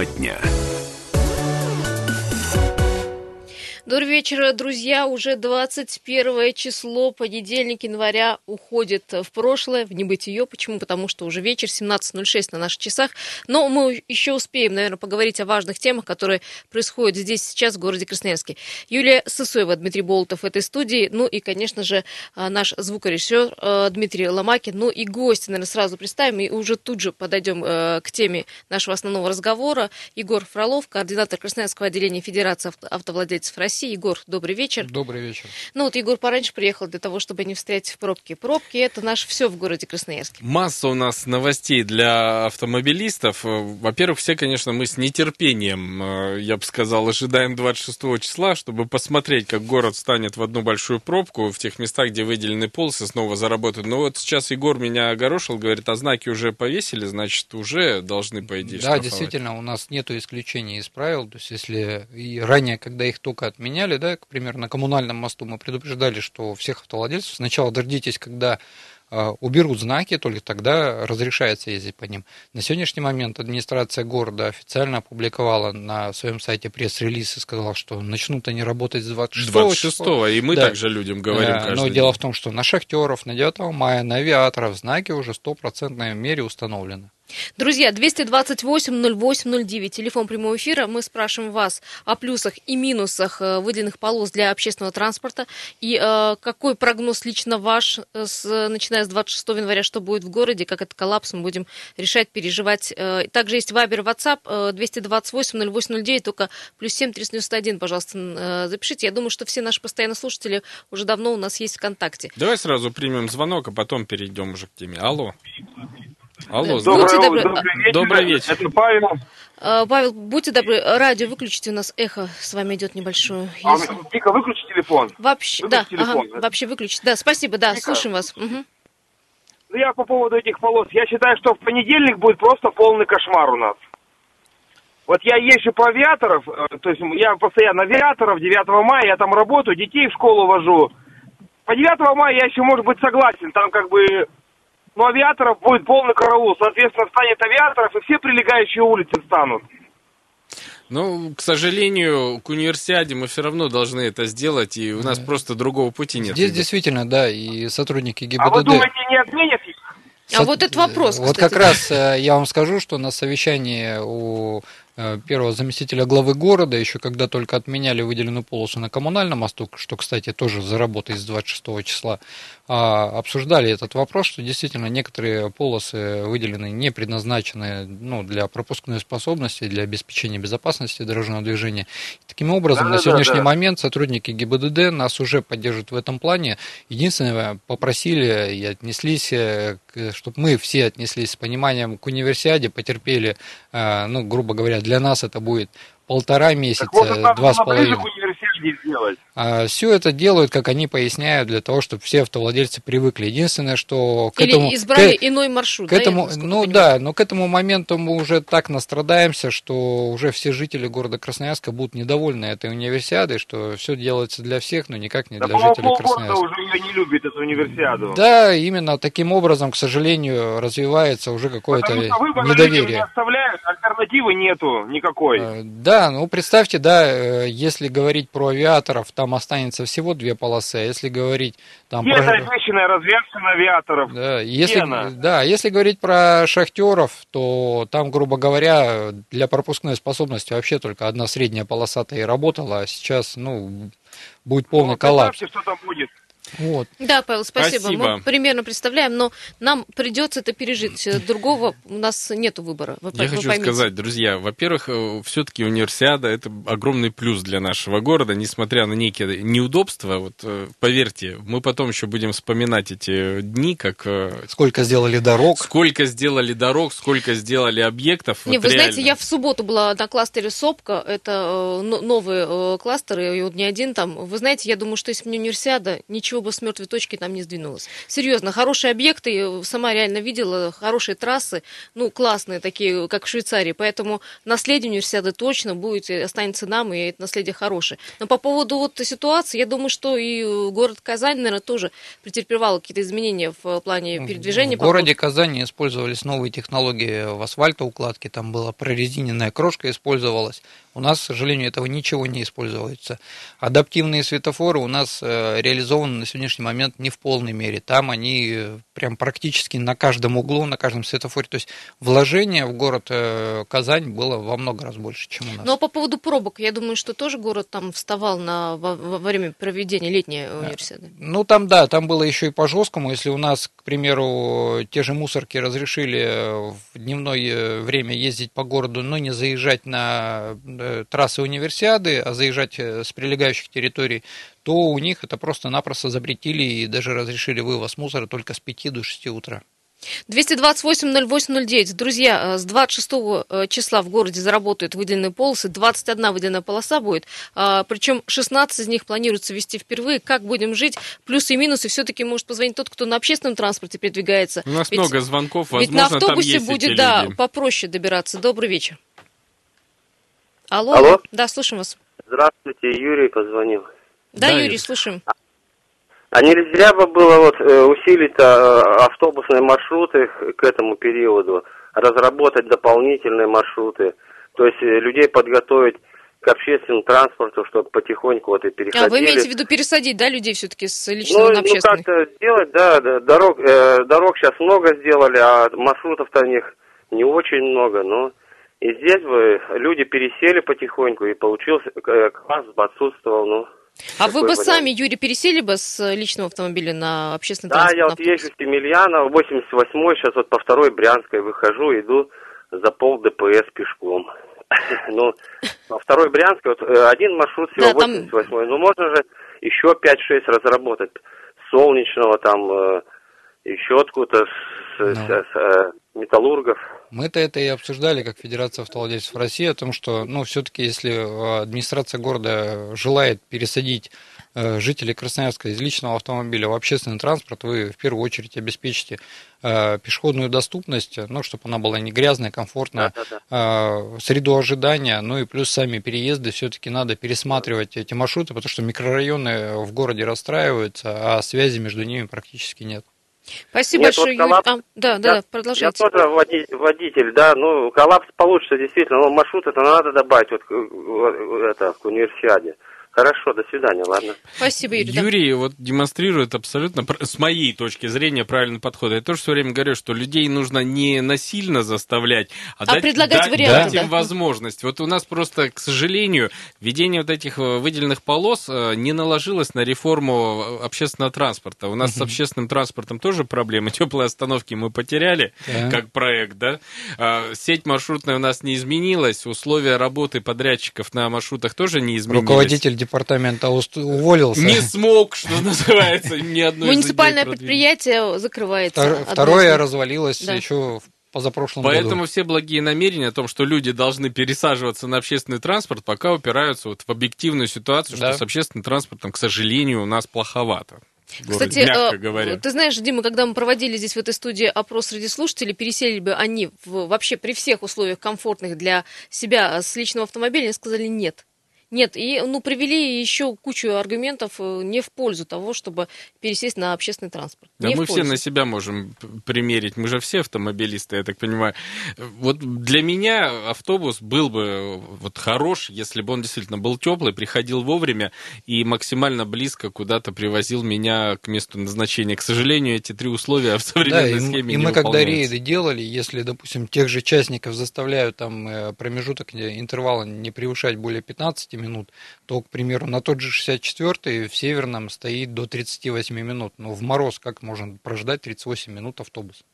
Тема дня. Добрый вечер, друзья. Уже 21 число, понедельник января уходит в прошлое, в небытие. Почему? Потому что уже вечер, 17.06 на наших часах. Но мы еще успеем, наверное, поговорить о важных темах, которые происходят здесь сейчас, в городе Красноярске. Юлия Сысоева, Дмитрий Болотов в этой студии. Ну и, конечно же, а, наш звукорежиссер э, Дмитрий Ломакин. Ну и гости, наверное, сразу представим. И уже тут же подойдем э, к теме нашего основного разговора. Егор Фролов, координатор Красноярского отделения Федерации автовладельцев России России. Егор, добрый вечер. Добрый вечер. Ну вот Егор пораньше приехал для того, чтобы не встретить в пробки. Пробки – это наше все в городе Красноярске. Масса у нас новостей для автомобилистов. Во-первых, все, конечно, мы с нетерпением, э, я бы сказал, ожидаем 26 числа, чтобы посмотреть, как город станет в одну большую пробку в тех местах, где выделены полосы, снова заработают. Но вот сейчас Егор меня огорошил, говорит, а знаки уже повесили, значит, уже должны, по идее, Да, штрафовать. действительно, у нас нет исключений из правил. То есть, если и ранее, когда их только отменили, меняли, да, к примеру, на коммунальном мосту мы предупреждали, что всех автовладельцев сначала дождитесь, когда а, уберут знаки, только тогда разрешается ездить по ним. На сегодняшний момент администрация города официально опубликовала на своем сайте пресс-релиз и сказала, что начнут они работать с 26 26 числа. и мы да. также людям говорим каждый Но день. дело в том, что на шахтеров, на 9 мая, на авиаторов знаки уже в стопроцентной мере установлены. Друзья, 228-08-09, телефон прямого эфира. Мы спрашиваем вас о плюсах и минусах э, выделенных полос для общественного транспорта. И э, какой прогноз лично ваш, э, с, начиная с 26 января, что будет в городе, как это коллапс, мы будем решать, переживать. Э, также есть Вайбер, э, 228-08-09, только плюс 7 391, пожалуйста, запишите. Я думаю, что все наши постоянные слушатели уже давно у нас есть ВКонтакте. Давай сразу примем звонок, а потом перейдем уже к теме. Алло. Алло, добрый, добрый, добрый вечер. Добрый вечер. Это Павел. А, Павел, будьте добры, радио выключите, у нас эхо с вами идет небольшое. А, Тихо, выключи телефон. Вообще, выключи да, телефон. Ага, вообще выключить. Да, спасибо, да, Тихо. слушаем вас. Угу. Ну, я по поводу этих полос. Я считаю, что в понедельник будет просто полный кошмар у нас. Вот я езжу по авиаторов, э, то есть я постоянно авиаторов, 9 мая я там работаю, детей в школу вожу. По 9 мая я еще, может быть, согласен, там как бы но авиаторов будет полный караул. Соответственно, станет авиаторов, и все прилегающие улицы станут. Ну, к сожалению, к универсиаде мы все равно должны это сделать, и у нас да. просто другого пути нет. Здесь действительно, да, и сотрудники ГИБДД... А вы думаете, не отменят их? А вот этот вопрос, Вот как раз э, я вам скажу, что на совещании у первого заместителя главы города, еще когда только отменяли выделенную полосу на коммунальном мосту, что, кстати, тоже заработает с 26 числа, а, обсуждали этот вопрос, что действительно некоторые полосы выделены не предназначены ну, для пропускной способности, для обеспечения безопасности дорожного движения. Таким образом, да, на сегодняшний да, да. момент сотрудники ГИБДД нас уже поддерживают в этом плане. Единственное, попросили и отнеслись, э, чтобы мы все отнеслись с пониманием к универсиаде, потерпели, э, ну, грубо говоря, для нас это будет полтора месяца, вот два с половиной. А, все это делают, как они поясняют, для того, чтобы все автовладельцы привыкли. Единственное, что к Или этому... избрали к, иной маршрут. К этому, да, ну понимаю. да, но к этому моменту мы уже так настрадаемся, что уже все жители города Красноярска будут недовольны этой универсиадой, что все делается для всех, но никак не да, для жителей Красноярска. уже ее не любит, эту универсиаду. Да, именно таким образом, к сожалению, развивается уже какое-то недоверие. Не оставляют, альтернативы нету никакой. А, да, ну представьте, да, э, если говорить про авиаторов, там останется всего две полосы, а если говорить там Где про... обещанная развязка на авиаторов? Да, если, да, если говорить про шахтеров, то там, грубо говоря, для пропускной способности вообще только одна средняя полоса-то и работала, а сейчас, ну, будет полный ну, коллапс. что там будет. Вот. Да, Павел, спасибо. спасибо. Мы примерно представляем, но нам придется это пережить. Другого у нас нет выбора. Вы, Я хочу поймите. сказать, друзья, во-первых, э, все-таки универсиада это огромный плюс для нашего города, несмотря на некие неудобства. Вот э, поверьте, мы потом еще будем вспоминать эти дни, как э, сколько сделали дорог, сколько сделали дорог, сколько сделали объектов. Не, вот вы реально. знаете, я в субботу была на кластере Сопка, это новые кластеры, и вот не один там. Вы знаете, я думаю, что если бы не универсиада, ничего бы бы с мертвой точки там не сдвинулось. Серьезно, хорошие объекты, сама реально видела, хорошие трассы, ну, классные такие, как в Швейцарии. Поэтому наследие университета точно будет, останется нам, и это наследие хорошее. Но по поводу вот ситуации, я думаю, что и город Казань, наверное, тоже претерпевал какие-то изменения в плане передвижения. В городе Казани использовались новые технологии в асфальтоукладке, там была прорезиненная крошка использовалась. У нас, к сожалению, этого ничего не используется. Адаптивные светофоры у нас э, реализованы на сегодняшний момент не в полной мере. Там они э, прям практически на каждом углу, на каждом светофоре. То есть вложение в город э, Казань было во много раз больше, чем у нас. Ну а по поводу пробок, я думаю, что тоже город там вставал на, во, во время проведения летней универсиады. Ну там да, там было еще и по жесткому. Если у нас, к примеру, те же мусорки разрешили в дневное время ездить по городу, но не заезжать на трассы универсиады, а заезжать э, с прилегающих территорий, то у них это просто-напросто запретили и даже разрешили вывоз мусора только с 5 до 6 утра. 228-08-09. Друзья, э, с 26 числа в городе заработают выделенные полосы, 21 выделенная полоса будет, а, причем 16 из них планируется вести впервые. Как будем жить? Плюсы и минусы. Все-таки может позвонить тот, кто на общественном транспорте передвигается. У нас ведь, много звонков, возможно, Ведь на автобусе будет, да, попроще добираться. Добрый вечер. Алло. Алло. Да, слушаем вас. Здравствуйте, Юрий позвонил. Да, да Юрий, слушаем. А нельзя бы было вот э, усилить э, автобусные маршруты к этому периоду, разработать дополнительные маршруты, то есть э, людей подготовить к общественному транспорту, чтобы потихоньку вот и переходили. А вы имеете в виду пересадить, да, людей все-таки с личного ну, на общественный? Ну, как-то сделать, да, дорог, э, дорог сейчас много сделали, а маршрутов-то у них не очень много, но и здесь бы люди пересели потихоньку, и получился э, класс бы отсутствовал, ну. А вы бы вариант. сами, Юрий, пересели бы с личного автомобиля на общественный да, транспорт? Да, я вот езжу с Емельяна, 88-й, сейчас вот по второй Брянской выхожу, иду за пол ДПС пешком. Ну, по второй Брянской, вот э, один маршрут всего, 88-й, ну можно же еще 5-6 разработать. Солнечного там, э, еще откуда-то с, no. с, с, металлургов. Мы-то это и обсуждали, как Федерация автовладельцев России, о том, что, ну, все-таки, если э, администрация города желает пересадить э, жителей Красноярска из личного автомобиля в общественный транспорт, вы в первую очередь обеспечите э, пешеходную доступность, ну, чтобы она была не грязная, комфортная, да, да, да. среду ожидания, ну и плюс сами переезды все-таки надо пересматривать эти маршруты, потому что микрорайоны в городе расстраиваются, а связи между ними практически нет. Спасибо Нет, большое, вот коллапс, Юрий. А, да, да, да, продолжайте. Я тоже водитель, да, ну, коллапс получится действительно, но маршрут это надо добавить вот, это, к универсиаде. Хорошо, до свидания, ладно. Спасибо, Юрий. Юрий да. вот демонстрирует абсолютно, с моей точки зрения, правильный подход. Я тоже все время говорю, что людей нужно не насильно заставлять, а, а дать, предлагать дать, варианты, дать им да. возможность. Вот у нас просто, к сожалению, введение вот этих э, выделенных полос э, не наложилось на реформу э, общественного транспорта. У нас с общественным транспортом тоже проблемы. Теплые остановки мы потеряли, да. как проект, да. А, сеть маршрутная у нас не изменилась, условия работы подрядчиков на маршрутах тоже не изменились. Руководитель департамента уволился. Не смог, что называется, ни одной Муниципальное предприятие закрывается. Второе развалилось еще позапрошлом Поэтому году. все благие намерения о том, что люди должны пересаживаться на общественный транспорт, пока упираются вот в объективную ситуацию, да. что с общественным транспортом, к сожалению, у нас плоховато. Кстати, мягко э, говоря. ты знаешь, Дима, когда мы проводили здесь в этой студии опрос среди слушателей, пересели бы они в, вообще при всех условиях комфортных для себя с личного автомобиля, они сказали нет. Нет, и ну, привели еще кучу аргументов э, не в пользу того, чтобы пересесть на общественный транспорт. Да не мы все на себя можем примерить. Мы же все автомобилисты, я так понимаю. Вот для меня автобус был бы вот хорош, если бы он действительно был теплый, приходил вовремя и максимально близко куда-то привозил меня к месту назначения. К сожалению, эти три условия в современной да, схеме и, не И мы когда рейды делали, если, допустим, тех же частников заставляют там э, промежуток интервала не превышать более 15 минут, то, к примеру, на тот же 64-й в Северном стоит до 38 минут. Но в мороз как можно прождать 38 минут автобус?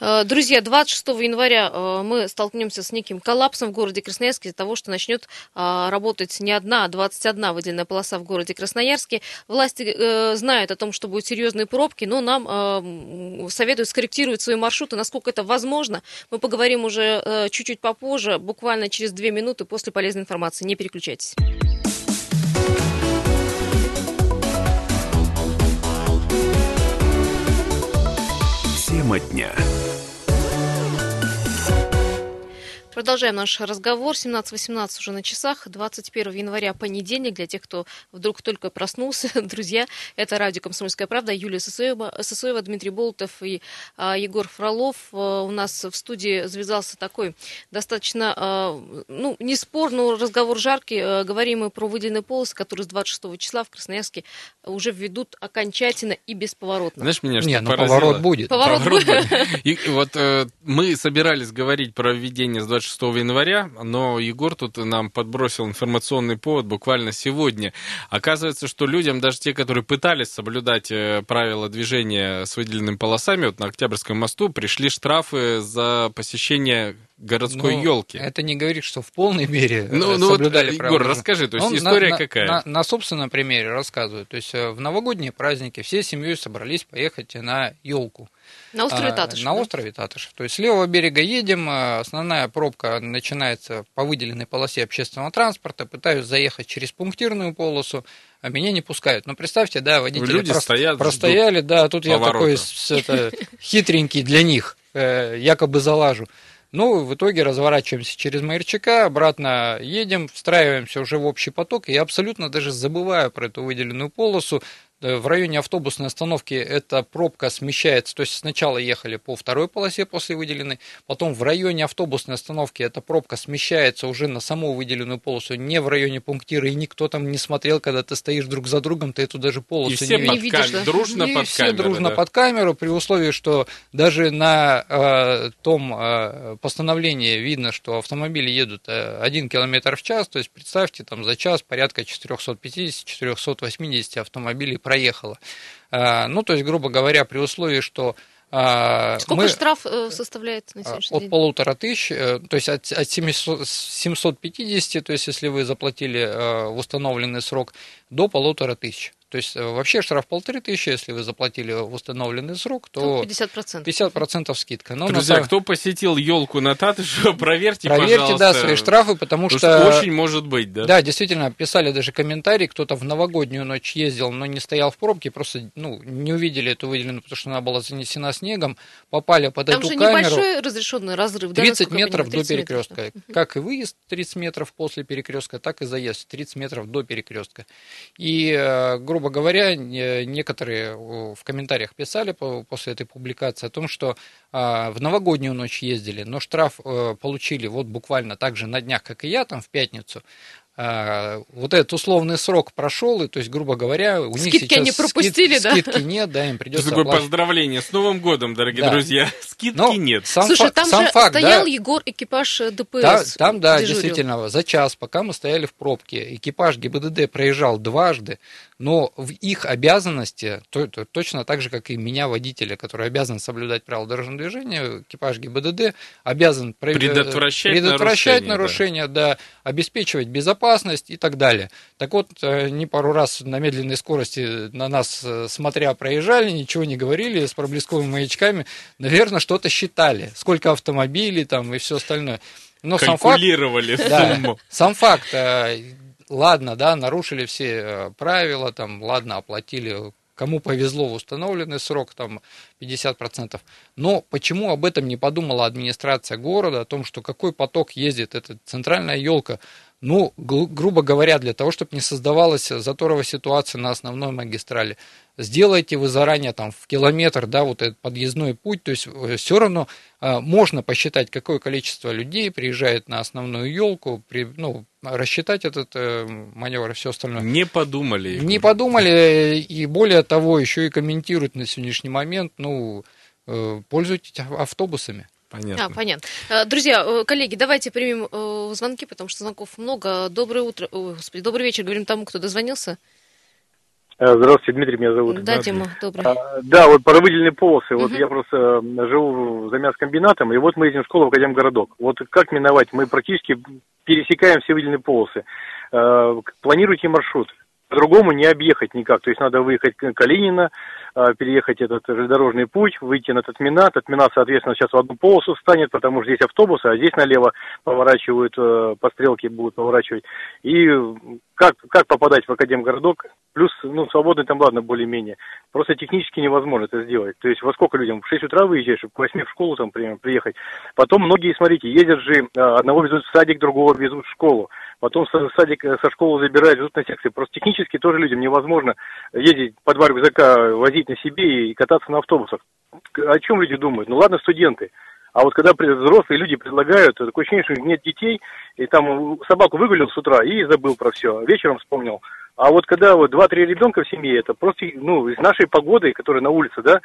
Э, друзья, 26 января э, мы столкнемся с неким коллапсом в городе Красноярске из-за того, что начнет э, работать не одна, а 21 выделенная полоса в городе Красноярске. Власти знают о том, что будут серьезные пробки, но нам советуют скорректировать свои маршруты, насколько это возможно. Мы поговорим уже чуть-чуть попозже, буквально через две минуты после полезной информации. Не переключайтесь. Тема дня. Продолжаем наш разговор. 17.18 уже на часах. 21 января, понедельник. Для тех, кто вдруг только проснулся, друзья, это радио «Комсомольская правда». Юлия Сосоева, Сосоева Дмитрий Болотов и а, Егор Фролов. А, у нас в студии завязался такой достаточно, а, ну, не спор, но разговор жаркий. А, говорим мы про выделенные полосы, которые с 26 числа в Красноярске уже введут окончательно и бесповоротно. Знаешь, меня что Не, ну поразило? поворот будет. Поворот Поворот будет. будет. И вот э, мы собирались говорить про введение с 26 января, но Егор тут нам подбросил информационный повод буквально сегодня. Оказывается, что людям, даже те, которые пытались соблюдать э, правила движения с выделенными полосами, вот на Октябрьском мосту пришли штрафы за посещение городской Ну, елки. Это не говорит, что в полной мере э, Ну, ну вот, соблюдали Егор, правила. расскажи, то есть Ну, история на- какая? На, на собственном примере рассказываю. То есть э, в новогодние праздники все семьей собрались поехать на елку. На острове А, Татышев. На да? острове Татышев. То есть с левого берега едем, а, основная пробка начинается по выделенной полосе общественного транспорта, пытаюсь заехать через пунктирную полосу, а меня не пускают. Ну, представьте, да, водители Люди прос- стоят, простояли, да, а тут я поворота. такой с- это, хитренький для них, э, якобы залажу. Ну, в итоге разворачиваемся через Майорчака, обратно едем, встраиваемся уже в общий поток, и я абсолютно даже забываю про эту выделенную полосу. Э, В районе автобусной остановки эта пробка смещается, то есть сначала ехали по второй полосе после выделенной, потом в районе автобусной остановки эта пробка смещается уже на саму выделенную полосу, не в районе пунктира, и никто там не смотрел, когда ты стоишь друг за другом, ты эту даже полосу И все не под видишь. Не видишь, кам- да? дружно И под все камеру, дружно да. под камеру, при условии, что даже на э, том э, постановлении видно, что автомобили едут э, 1 км в час, то есть представьте, там за час порядка 450-480 автомобилей проехало. Э, ну, то есть, грубо говоря, при условии, что э, Сколько мы- штраф э, составляет на а, сегодняшний От день? полутора тысяч, э, то есть от, от 700 750, то есть если вы заплатили э, в установленный срок, до полутора тысяч. То есть э, вообще штраф полторы тысячи, если вы заплатили в установленный срок, Ну, то 50%. 50% скидка. Но на Друзья, самом- кто посетил елку на Татышево, проверьте, Проверьте, пожалуйста. да, свои штрафы, потому что... что очень может быть, да? Да, действительно, писали даже комментарии, кто-то в новогоднюю ночь ездил, но не стоял в пробке, просто ну, не увидели эту выделенную, потому что она была занесена снегом, попали под Там эту же камеру. небольшой разрешенный разрыв, да, 30 насколько я метров понимаю? до 30 метров, перекрестка. да. Как и выезд 30 метров после перекрестка, так и заезд 30 метров до перекрестка. И, э, грубо говоря, не- некоторые э, в комментариях писали по- после этой публикации о том, что а, в новогоднюю ночь ездили, но штраф э, получили вот буквально так же на днях, как и я, там в пятницу. А, вот этот условный срок прошел, и то есть, грубо говоря, у них Скидки сейчас они скид- пропустили, да? скидки нет, да, им придется такое оплачивать. поздравление с Новым годом, дорогие Да. друзья. Скидки Но нет. Сам Слушай, фа- там сам же факт, да, стоял Егор экипаж э, ДПС. Там, да, дежурил. действительно, за час, пока мы стояли в пробке, экипаж ГИБДД проезжал дважды, но в их обязанности, то- то- точно так же, как и меня, водителя, который обязан соблюдать правила дорожного движения, экипаж ГИБДД обязан Предотвращать предотвращать нарушения, нарушения, да. обеспечивать безопасность и так далее. Так вот, э, не пару раз на медленной скорости на нас, э, смотря, проезжали, ничего не говорили, с проблесковыми маячками, наверное, что-то считали, сколько автомобилей там и все остальное. Но сам факт, да, сам факт, э, ладно, да, нарушили все э, правила, там, ладно, оплатили, кому повезло в установленный срок, там, 50%. Но почему об этом не подумала администрация города, о том, что какой поток ездит эта центральная елка? Ну, гру- грубо говоря, для того, чтобы не создавалась заторовая ситуация на основной магистрали. Сделайте вы заранее там в километр, да, вот этот подъездной путь, то есть все равно э, можно посчитать, какое количество людей приезжает на основную елку, при, ну, рассчитать этот э, маневр и все остальное. Не подумали. Не подумали, и более того, еще и комментируют на сегодняшний момент, ну, э, пользуйтесь автобусами. Понятно. А, понятно. Э, Друзья, э, коллеги, давайте примем э, звонки, потому что звонков много. Доброе утро, ой, господи, добрый вечер, говорим тому, кто дозвонился. Здравствуйте, Дмитрий, меня зовут. Да, Дима, добрый. А, Да, вот про выделенные полосы. Вот Мгм. я просто живу за мясокомбинатом, и вот мы едем в школу в Академгородок. Вот как миновать? Мы практически пересекаем все выделенные полосы. Э, Планируйте маршрут. По-другому не объехать никак. То есть надо выехать к Калинина, а, переехать этот железнодорожный путь, выйти на Татмина. Татмина, соответственно, сейчас в одну полосу встанет, потому что здесь автобусы, а здесь налево поворачивают, э, по стрелке будут поворачивать. И как, как попадать в Академгородок? Плюс, ну, свободный там, ладно, более-менее. Просто технически невозможно это сделать. То есть во сколько людям? В 6 утра выезжаешь, чтобы к 8 в школу там, примерно, приехать. Потом многие, смотрите, ездят же, а, одного везут в садик, другого везут в школу. Потом со садик, со школы забирают, везут на секции. Просто технически тоже людям невозможно ездить по два рюкзака, возить на себе и кататься на автобусах. О чем люди думают? Ну ладно, студенты. А вот когда взрослые люди предлагают, такое ощущение, что нет детей, и там собаку выгулил с утра и забыл про все, вечером вспомнил. А вот когда вот два-три ребенка в семье, это просто, ну, из нашей погоды, которая на улице, да,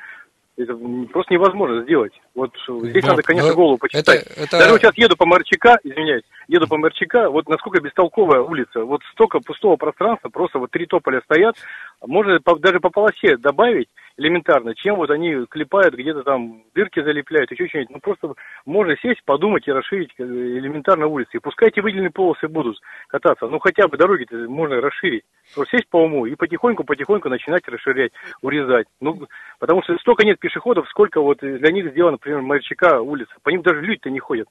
это просто невозможно сделать. Вот здесь но, надо, конечно, голову почитать. Это, это... Даже вот сейчас еду по Марчика, извиняюсь, еду по Марчика, вот насколько бестолковая улица, вот столько пустого пространства, просто вот три тополя стоят, можно даже по полосе добавить элементарно, чем вот они клепают, где-то там дырки залепляют, еще что-нибудь. Ну, просто можно сесть, подумать и расширить э, элементарно улицы. И пускай эти выделенные полосы будут кататься, ну, хотя бы дороги можно расширить. Просто сесть по уму и потихоньку-потихоньку начинать расширять, урезать. Ну, потому что столько нет пешеходов, сколько вот для них сделано, например, Мальчика улица. По ним даже люди-то не ходят.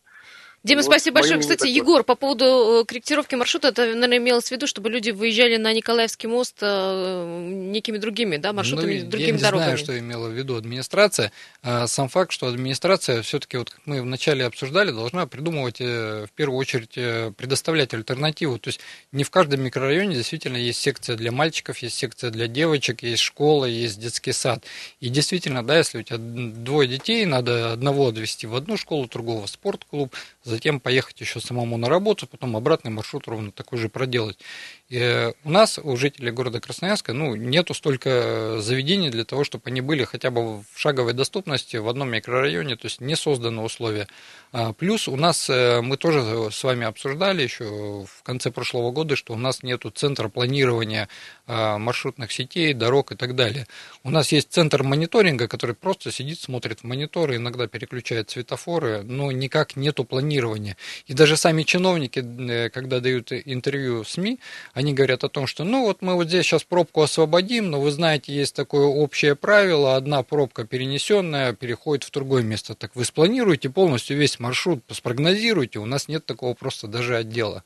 Дима, вот спасибо большое. Кстати, такое. Егор, по поводу э, корректировки маршрута, это, наверное, имелось в виду, чтобы люди выезжали на Николаевский мост э, некими другими да, маршрутами, ну, другими я не дорогами. знаю, что имела в виду администрация. А сам факт, что администрация все-таки, вот как мы вначале обсуждали, должна придумывать, э, в первую очередь, предоставлять альтернативу. То есть не в каждом микрорайоне действительно есть секция для мальчиков, есть секция для девочек, есть школа, есть детский сад. И действительно, да, если у тебя двое детей, надо одного отвезти в одну школу, другого в спортклуб, затем поехать еще самому на работу, потом обратный маршрут ровно такой же проделать. И э, у нас, у жителей города Красноярска, ну, нету столько заведений для того, чтобы они были хотя бы в шаговой доступности в одном микрорайоне, то есть не созданы условия. А, плюс у нас, э, мы тоже с вами обсуждали еще в конце прошлого года, что у нас нету центра планирования а, маршрутных сетей, дорог и так далее. У нас есть центр мониторинга, который просто сидит, смотрит в мониторы, иногда переключает светофоры, но никак нету планирования. И даже сами чиновники, э, когда дают интервью СМИ, они говорят о том, что ну вот мы вот здесь сейчас пробку освободим, но вы знаете, есть такое общее правило, одна пробка перенесенная переходит в другое место. Так вы спланируете полностью весь маршрут, спрогнозируйте, у нас нет такого просто даже отдела.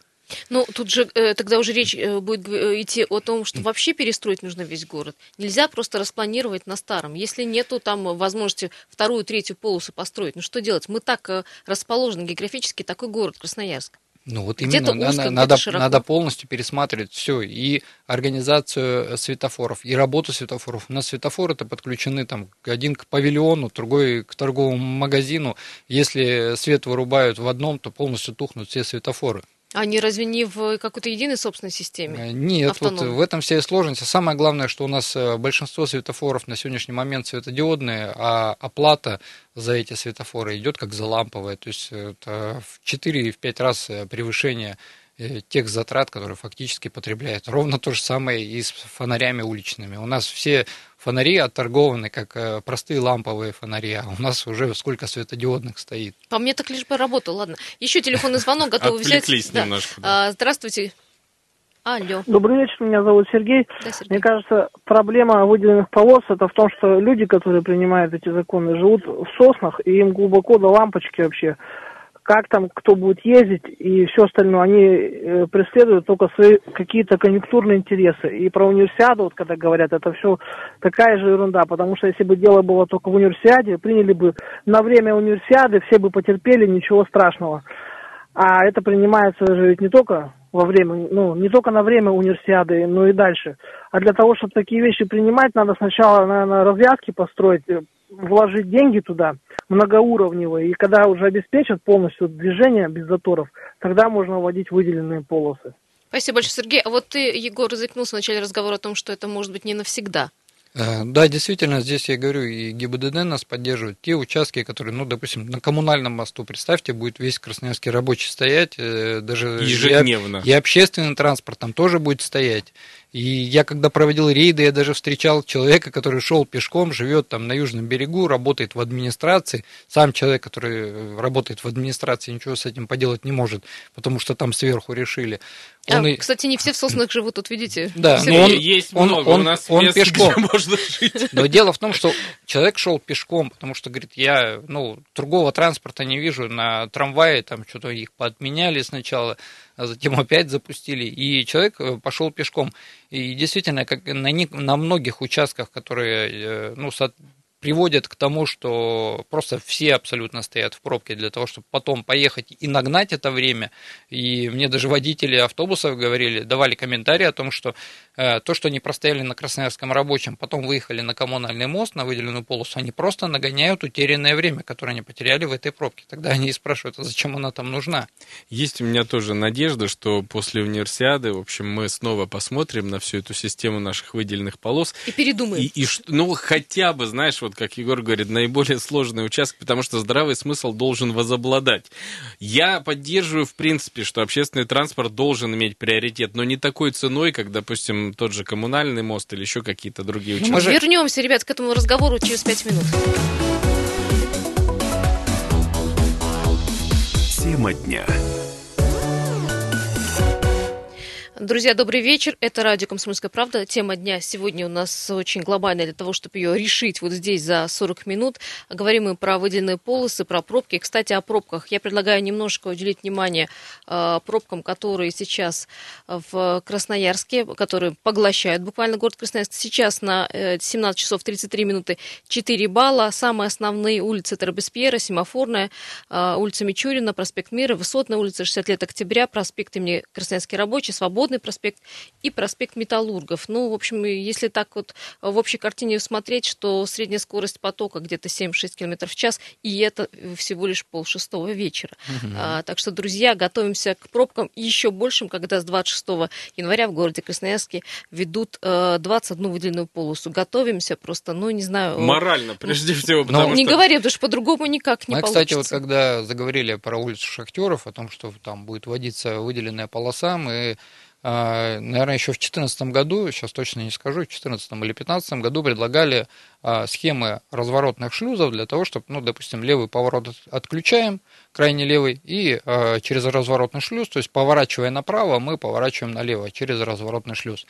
Ну, тут же э, тогда уже речь э, будет э, идти о том, что вообще перестроить нужно весь город. Нельзя просто распланировать на старом. Если нету там возможности вторую, третью полосу построить, ну что делать? Мы так расположены географически, такой город Красноярск. Ну вот именно узко, надо, надо полностью пересматривать все и организацию светофоров, и работу светофоров. У нас светофоры-то подключены там один к павильону, другой к торговому магазину. Если свет вырубают в одном, то полностью тухнут все светофоры. Они разве не в какой-то единой собственной системе? Э, нет, вот в этом вся и сложность. Самое главное, что у нас э, большинство светофоров на сегодняшний момент светодиодные, а оплата за эти светофоры идет как за ламповые. То есть это в 4-5 раз э, превышение тех затрат, которые фактически потребляют. Ровно то же самое и с фонарями уличными. У нас все фонари отторгованы как э, простые ламповые фонари, а у нас уже сколько светодиодных стоит. По мне так лишь бы работал, ладно. Еще телефонный звонок готовы взять. немножко. Да. А, здравствуйте. Алло. Добрый вечер, меня зовут Сергей. Да, Сергей. Мне кажется, проблема выделенных полос это в том, что люди, которые принимают эти законы, живут в соснах, и им глубоко до лампочки вообще как там кто будет ездить и все остальное, они э, преследуют только свои какие-то конъюнктурные интересы. И про универсиаду, вот когда говорят, это все такая же ерунда, потому что если бы дело было только в универсиаде, приняли бы на время универсиады, все бы потерпели, ничего страшного. А это принимается же ведь не только во время, ну, не только на время универсиады, но и дальше. А для того, чтобы такие вещи принимать, надо сначала, наверное, развязки построить, э, вложить деньги туда, многоуровневые, и когда уже обеспечат полностью движение без заторов, тогда можно вводить выделенные полосы. Спасибо большое, Сергей. А вот ты, Егор, заикнулся в начале разговора о том, что это может быть не навсегда. Э, да, действительно, здесь я говорю, и ГИБДД нас поддерживает. Те участки, которые, ну, допустим, на коммунальном мосту, представьте, будет весь Красноярский рабочий стоять, э, даже ежедневно. И, и общественный транспорт там тоже будет стоять. И я когда проводил рейды, я даже встречал человека, который шел пешком, живет там на южном берегу, работает в администрации. Сам человек, который работает в администрации, ничего с этим поделать не может, потому что там сверху решили. Он а, и... Кстати, не все в соснах живут, тут видите. Да, но он, есть он, много, он, у нас он мест, пешком. можно жить. Но дело в том, что человек шел пешком, потому что, говорит, я, ну, другого транспорта не вижу, на трамвае там что-то их подменяли сначала, а затем опять запустили, и человек э, пошел пешком. И действительно, как на, на многих участках, которые, э, ну, приводит к тому, что просто все абсолютно стоят в пробке для того, чтобы потом поехать и нагнать это время. И мне даже водители автобусов говорили, давали комментарии о том, что то, что они простояли на Красноярском рабочем, потом выехали на коммунальный мост, на выделенную полосу, они просто нагоняют утерянное время, которое они потеряли в этой пробке. Тогда они и спрашивают, а зачем она там нужна? Есть у меня тоже надежда, что после универсиады, в общем, мы снова посмотрим на всю эту систему наших выделенных полос. И передумаем. И, и, ну, хотя бы, знаешь, вот вот как Егор говорит, наиболее сложный участок, потому что здравый смысл должен возобладать. Я поддерживаю, в принципе, что общественный транспорт должен иметь приоритет, но не такой ценой, как, допустим, тот же коммунальный мост или еще какие-то другие участки. Мы же... Вернемся, ребят, к этому разговору через пять минут. Тема дня. Друзья, добрый вечер. Это радио «Комсомольская правда». Тема дня сегодня у нас очень глобальная для того, чтобы ее решить вот здесь за 40 минут. Говорим мы про выделенные полосы, про пробки. Кстати, о пробках. Я предлагаю немножко уделить внимание э, пробкам, которые сейчас в Красноярске, которые поглощают буквально город Красноярск. Сейчас на 17 э, часов 33 минуты 4 балла. Самые основные улицы Семафорная, э, улица Мичурина, проспект Мира, Высотная улица, 60 лет октября, проспект имени Красноярский рабочий, Свободный Свободный проспект и проспект Металлургов. Ну, в общем, если так вот в общей картине смотреть, что средняя скорость потока где-то 7-6 км в час, и это всего лишь пол шестого вечера. Угу. А, так что, друзья, готовимся к пробкам еще большим, когда с 26 января в городе Красноярске ведут э, 21 выделенную полосу. Готовимся просто, ну, не знаю... Морально, прежде всего, потому Но, что... Не говори, потому что по-другому никак не Мы, получится. кстати, вот когда заговорили про улицу Шахтеров, о том, что там будет вводиться выделенная полоса, мы наверное, еще в 2014 году, сейчас точно не скажу, в 2014 или 2015 году предлагали а, схемы разворотных шлюзов для того, чтобы, ну, допустим, левый поворот отключаем, крайне левый, и а, через разворотный шлюз, то есть поворачивая направо, мы поворачиваем налево через разворотный шлюз.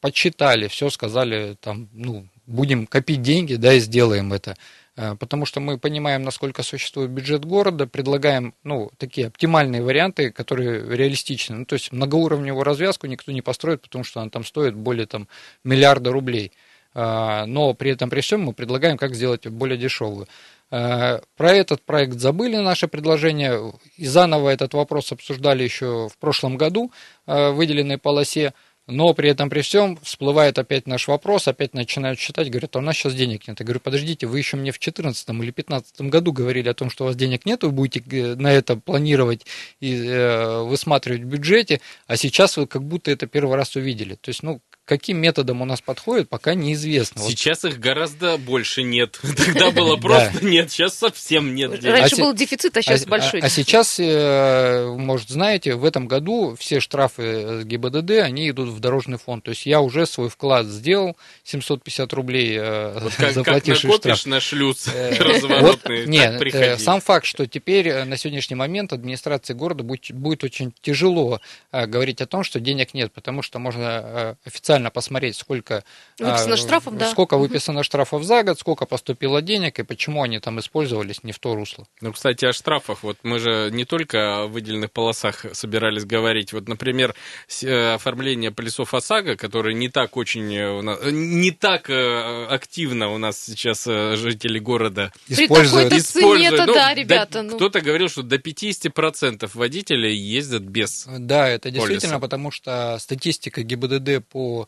Подсчитали, все сказали, там, ну, будем копить деньги, да, и сделаем это. Э, потому что мы понимаем, насколько существует бюджет города, предлагаем ну, такие оптимальные варианты, которые реалистичны. Ну, то есть многоуровневую развязку никто не построит, потому что она там стоит более там, миллиарда рублей. Э, но при этом при всем мы предлагаем, как сделать более дешевую. Э, про этот проект забыли наше предложение, и заново этот вопрос обсуждали еще в прошлом году в выделенной полосе. Но при этом, при всем, всплывает опять наш вопрос, опять начинают считать, говорят, а у нас сейчас денег нет. Я говорю, подождите, вы еще мне в 2014 или 2015 году говорили о том, что у вас денег нет, вы будете э, на это планировать и э, высматривать в бюджете, а сейчас вы как будто это первый раз увидели. То есть, ну, каким методом у нас подходит, пока неизвестно. Сейчас вот. их гораздо больше нет. Тогда было просто нет, сейчас совсем нет. Раньше а был дефицит, а сейчас а, большой. А, сейчас, э, может, знаете, в этом году все штрафы ГИБДД, они идут в дорожный фонд. То есть я уже свой вклад сделал, 750 рублей э, заплативший штраф. на шлюз э, разворотный, Нет, сам факт, что теперь на сегодняшний момент администрации города будет очень тяжело говорить о том, что денег нет, потому что можно официально детально посмотреть, сколько выписано а, штрафов, да. сколько выписано штрафов за год, сколько поступило денег и почему они там использовались не в то русло. Ну, кстати, о штрафах. Вот мы же не только о выделенных полосах собирались говорить. Вот, например, э, оформление полисов ОСАГО, которые не так очень э, у нас, не так э, активно у нас сейчас жители города используют. При используют. ну, да, ребята. ну. Кто-то говорил, что до 50% водителей ездят без Да, это действительно, полиса. потому что статистика ГИБДД по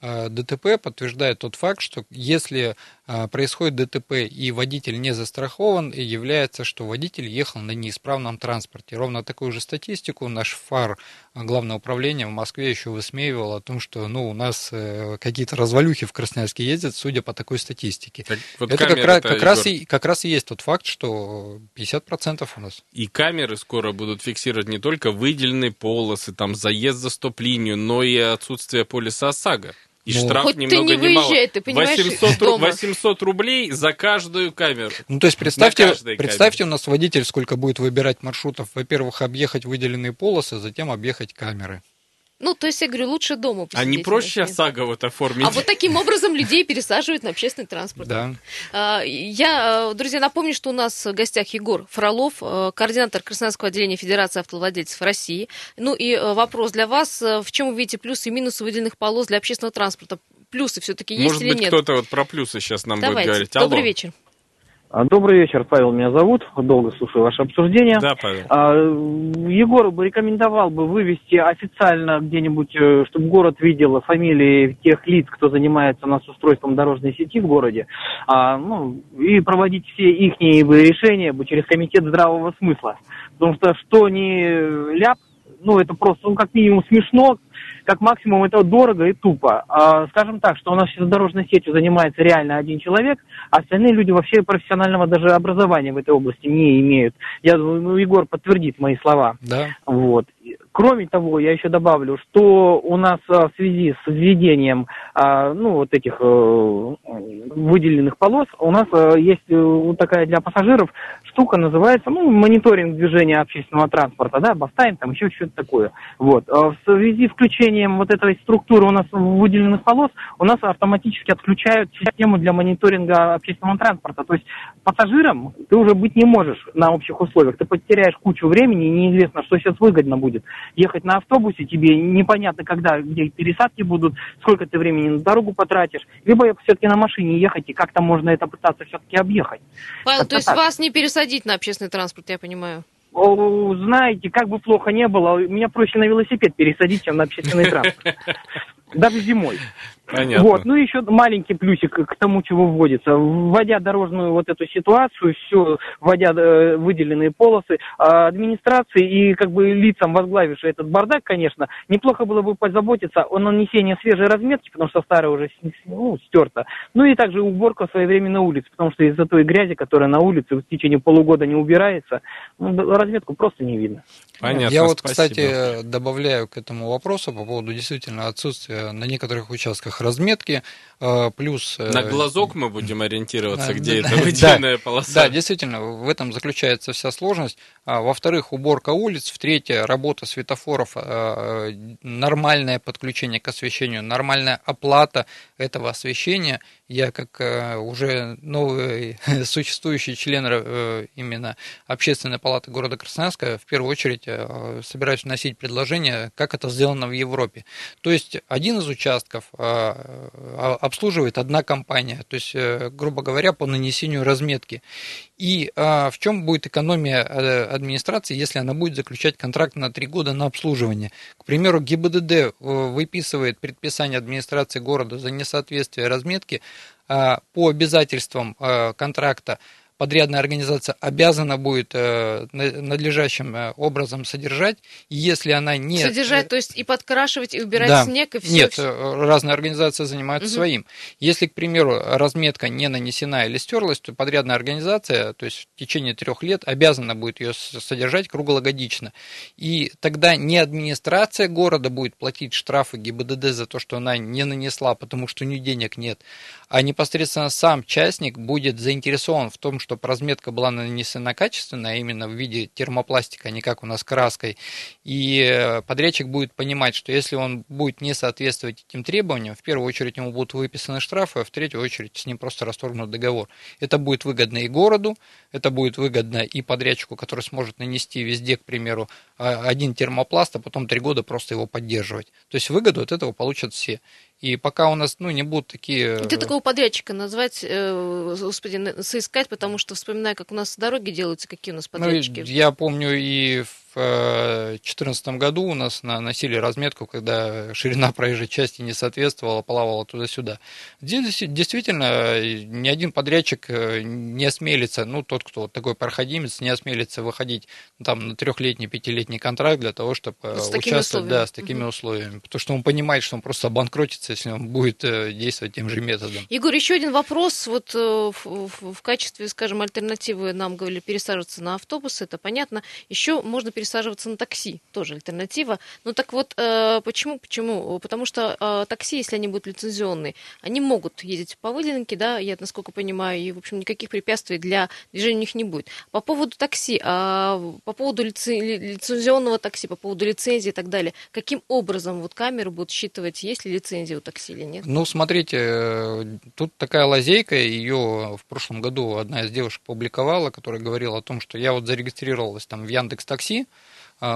ДТП подтверждает тот факт, что если э, происходит ДТП и водитель не застрахован, является, что водитель ехал на неисправном транспорте. Ровно такую же статистику наш ФАР главное управление в Москве еще высмеивало о том, что ну, у нас э, какие-то развалюхи в Красноярске ездят, судя по такой статистике. Так, вот это как, раз, как, раз и, как раз и есть тот факт, что 50% у нас. И камеры скоро будут фиксировать не только выделенные полосы, там заезд за стоп-линию, но и отсутствие полиса ОСАГО. И ну, штраф хоть ни много ты не ни мало. ты понимаешь, 800, дома. 800 рублей за каждую камеру. Ну, то есть представьте, представьте камере. у нас водитель сколько будет выбирать маршрутов. Во-первых, объехать выделенные полосы, затем объехать камеры. Ну, то есть, я говорю, лучше дома посидеть. А не проще ОСАГО вот оформить? А вот таким образом людей пересаживают на общественный транспорт. Да. А, я, э, друзья, напомню, что у нас в гостях Егор Фролов, э, координатор Красноярского отделения Федерации автовладельцев России. Ну и э, вопрос для вас. В чем вы видите плюсы и минусы выделенных полос для общественного транспорта? Плюсы все-таки есть Может или быть, нет? кто-то вот про плюсы сейчас нам Давайте. будет говорить. Добрый Алло. вечер. А, добрый вечер, Павел меня зовут. Долго слушаю ваше обсуждение. Да, Павел. А, Егор бы рекомендовал бы вывести официально где-нибудь, э, чтобы город видел фамилии тех лиц, кто занимается у нас устройством дорожной сети в городе, а, ну, и проводить все их решения бы через комитет здравого смысла. Потому что что не ляп, ну, это просто, ну, как минимум смешно, как максимум это дорого и тупо. А, скажем так, что у нас сейчас дорожной сетью занимается реально один человек, а остальные люди вообще профессионального даже образования в этой области не имеют. Я думаю, Егор подтвердит мои слова. Да. Вот. Кроме того, я еще добавлю, что у нас а, в связи с введением а, ну, вот этих э, выделенных полос, у нас э, есть э, вот такая для пассажиров штука, называется ну, мониторинг движения общественного транспорта, да, бастайм, там еще что-то такое. Вот. В связи с включением вот этой структуры у нас выделенных полос, у нас автоматически отключают систему для мониторинга общественного транспорта. То есть пассажирам ты уже быть не можешь на общих условиях. Ты потеряешь кучу времени, и неизвестно, что сейчас выгодно будет ехать на автобусе, тебе непонятно, когда, где пересадки будут, сколько ты времени на дорогу потратишь, либо все-таки на машине ехать, и как там можно это пытаться все-таки объехать. Павел, то есть так. вас не пересадить на общественный транспорт, я понимаю? Знаете, как бы плохо не было, меня проще на велосипед пересадить, чем на общественный транспорт. Даже зимой. Понятно. Вот. Ну, еще маленький плюсик к тому, чего вводится. Вводя дорожную вот эту ситуацию, все, вводя э, выделенные полосы, э, администрации и как бы лицам, возглавившие этот бардак, конечно, неплохо было бы позаботиться о нанесении свежей разметки, потому что старая уже ну, стерта. Ну и также уборка своевременно улиц, потому что из-за той грязи, которая на улице в течение полугода не убирается, ну, разметку просто не видно. Понятно, Я вот, спасибо. кстати, добавляю к этому вопросу по поводу действительно отсутствия на некоторых участках разметки, э, плюс... Э, на глазок мы будем ориентироваться, где это выделенная полоса. Да, действительно, в этом заключается вся сложность. А, во-вторых, уборка улиц. В-третьих, работа светофоров, э, нормальное подключение к освещению, нормальная оплата этого освещения. Я как уже новый существующий член именно Общественной палаты города Красноярска в первую очередь собираюсь вносить предложение, как это сделано в Европе. То есть один из участков а, обслуживает одна компания, то есть, э, грубо говоря, по нанесению разметки. И в чем будет экономия э, администрации, если она будет заключать контракт на три года на обслуживание? К примеру, ГИБДД э, выписывает предписание администрации города за несоответствие разметки по обязательствам контракта подрядная организация обязана будет э, надлежащим э, образом содержать, если она не... Содержать, то есть и подкрашивать, и убирать да. снег, и все? Нет, все. разные организации занимаются угу. своим. Если, к примеру, разметка не нанесена или стерлась, то подрядная организация, то есть в течение трех лет, обязана будет ее содержать круглогодично. И тогда не администрация города будет платить штрафы ГИБДД за то, что она не нанесла, потому что у нее денег нет, а непосредственно сам частник будет заинтересован в том, чтобы разметка была нанесена качественно, а именно в виде термопластика, а не как у нас краской. И э, подрядчик будет понимать, что если он будет не соответствовать этим требованиям, в первую очередь ему будут выписаны штрафы, а в третью очередь с ним просто расторгнут договор. Это будет выгодно и городу, это будет выгодно и подрядчику, который сможет нанести везде, к примеру, а, один термопласт, а потом три года просто его поддерживать. То есть выгоду от этого получат все. И пока у нас ну, не будут такие... Где такого подрядчика назвать, э, господи, соискать, потому что вспоминаю, как у нас дороги делаются, какие у нас ну, подрядчики. Ну, я помню и 2014 году у нас носили разметку, когда ширина проезжей части не соответствовала, плавала туда-сюда. Здесь действительно ни один подрядчик не осмелится, ну, тот, кто такой проходимец, не осмелится выходить там, на трехлетний, пятилетний контракт для того, чтобы с участвовать да, с такими угу. условиями. Потому что он понимает, что он просто обанкротится, если он будет действовать тем же методом. Егор, еще один вопрос. Вот в качестве, скажем, альтернативы нам говорили пересаживаться на автобус, это понятно. Еще можно пересаживаться на такси, тоже альтернатива. Ну так вот, э, почему? Почему? Потому что э, такси, если они будут лицензионные, они могут ездить по выделенке, да, я насколько понимаю, и, в общем, никаких препятствий для движения у них не будет. По поводу такси, а, по поводу лицензионного такси, по поводу лицензии и так далее, каким образом вот камеры будут считывать, есть ли лицензия у такси или нет? Ну, смотрите, э, тут такая лазейка, ее в прошлом году одна из девушек публиковала, которая говорила о том, что я вот зарегистрировалась там в Яндекс Такси,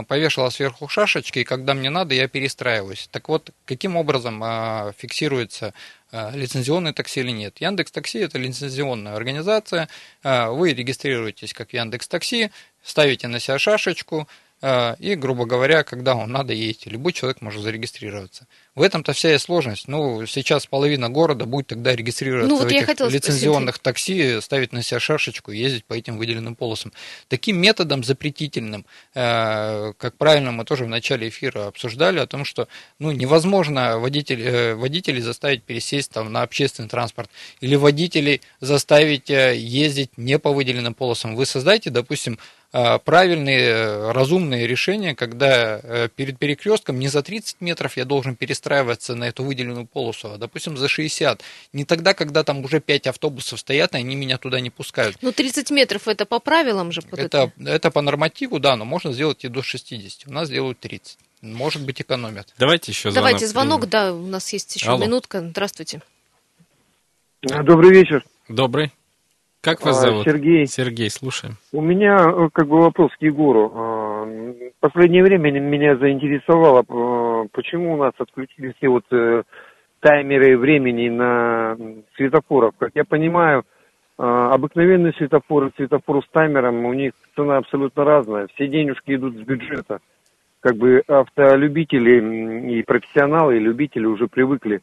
повешала сверху шашечки, и когда мне надо, я перестраиваюсь. Так вот, каким образом а, фиксируется а, лицензионное такси или нет? Яндекс Такси это лицензионная организация, вы регистрируетесь как Яндекс Такси, ставите на себя шашечку, и, грубо говоря, когда вам надо, едете. Любой человек может зарегистрироваться. В этом-то вся и сложность. Ну, сейчас половина города будет тогда регистрироваться ну, вот в этих лицензионных спросить. такси, ставить на себя шашечку и ездить по этим выделенным полосам. Таким методом запретительным, э, как правильно мы тоже в начале эфира обсуждали, о том, что ну, невозможно водитель, э, водителей заставить пересесть там, на общественный транспорт или водителей заставить э, ездить не по выделенным полосам. Вы создайте, допустим, правильные, разумные решения, когда перед перекрестком не за 30 метров я должен перестраивать перестраиваться на эту выделенную полосу, а, допустим, за 60. Не тогда, когда там уже 5 автобусов стоят, и они меня туда не пускают. Ну, 30 метров это по правилам же? Это, это по нормативу, да, но можно сделать и до 60. У нас делают 30. Может быть, экономят. Давайте еще звонок. Давайте звонок, да, у нас есть еще Алло. минутка. Здравствуйте. Добрый вечер. Добрый. Как вас а, зовут? Сергей. Сергей, слушаем. У меня э, как бы вопрос к Егору. А, в последнее время меня заинтересовало, э, почему у нас отключили все вот э, таймеры времени на светофорах. Как я понимаю, обыкновенные светофоры, светофоры с таймером, у них цена абсолютно разная. Все денежки идут с бюджета. Как бы автолюбители и профессионалы, и любители уже привыкли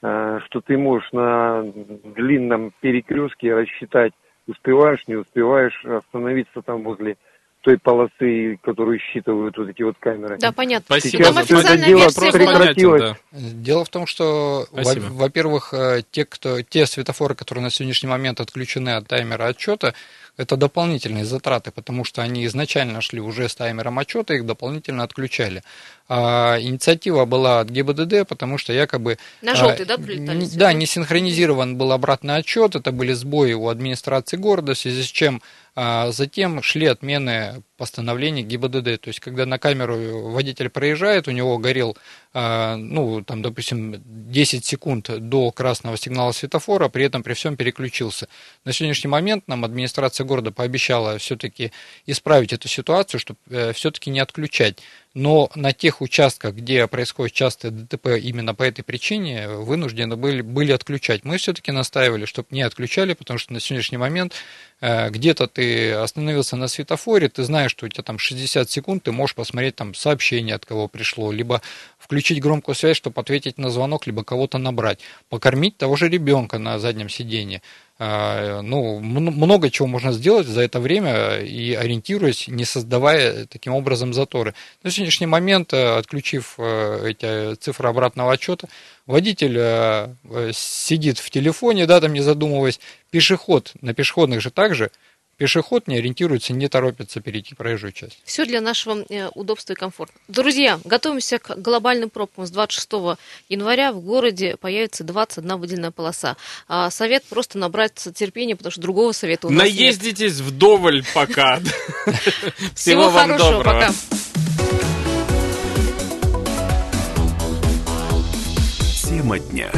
что ты можешь на длинном перекрестке рассчитать, успеваешь, не успеваешь остановиться там возле той полосы, которую считывают вот эти вот камеры. Да, понятно. Спасибо. Сейчас все это дело прекратилось. Да. Дело в том, что, во-первых, э, те, кто, те светофоры, которые на сегодняшний момент отключены от таймера отчета, это дополнительные затраты, потому что они изначально шли уже с таймером отчета, их дополнительно отключали. А, инициатива была от ГИБДД, потому что якобы... На желтый, а, да, прилетали? Да, не синхронизирован был обратный отчет, это были сбои у администрации города, в связи с чем а затем шли отмены постановлений ГИБДД. То есть, когда на камеру водитель проезжает, у него горел, а, ну, там, допустим, 10 секунд до красного сигнала светофора, при этом при всем переключился. На сегодняшний момент нам администрация города пообещала все-таки исправить эту ситуацию, чтобы э, все-таки не отключать. Но на тех участках, где происходит частое ДТП именно по этой причине, вынуждены были, были отключать. Мы все-таки настаивали, чтобы не отключали, потому что на сегодняшний момент э, где-то ты остановился на светофоре, ты знаешь, что у тебя там 60 секунд, ты можешь посмотреть там сообщение, от кого пришло, либо включить громкую связь, чтобы ответить на звонок, либо кого-то набрать, покормить того же ребенка на заднем сиденье. А, ну, много чего можно сделать за это время и ориентируясь, не создавая таким образом заторы. На сегодняшний момент, э, отключив э, эти цифры обратного отчета, водитель э, сидит в телефоне, да, там не задумываясь, пешеход, на пешеходных же также – Пешеход не ориентируется, не торопится перейти проезжую часть. Все для нашего э, удобства и комфорта. Друзья, готовимся к глобальным пробкам. С 26 января в городе появится 21 выделенная полоса. А совет просто набраться терпения, потому что другого совета у нас Наездитесь нет. вдоволь пока. Всего вам хорошего, пока. Тема дня.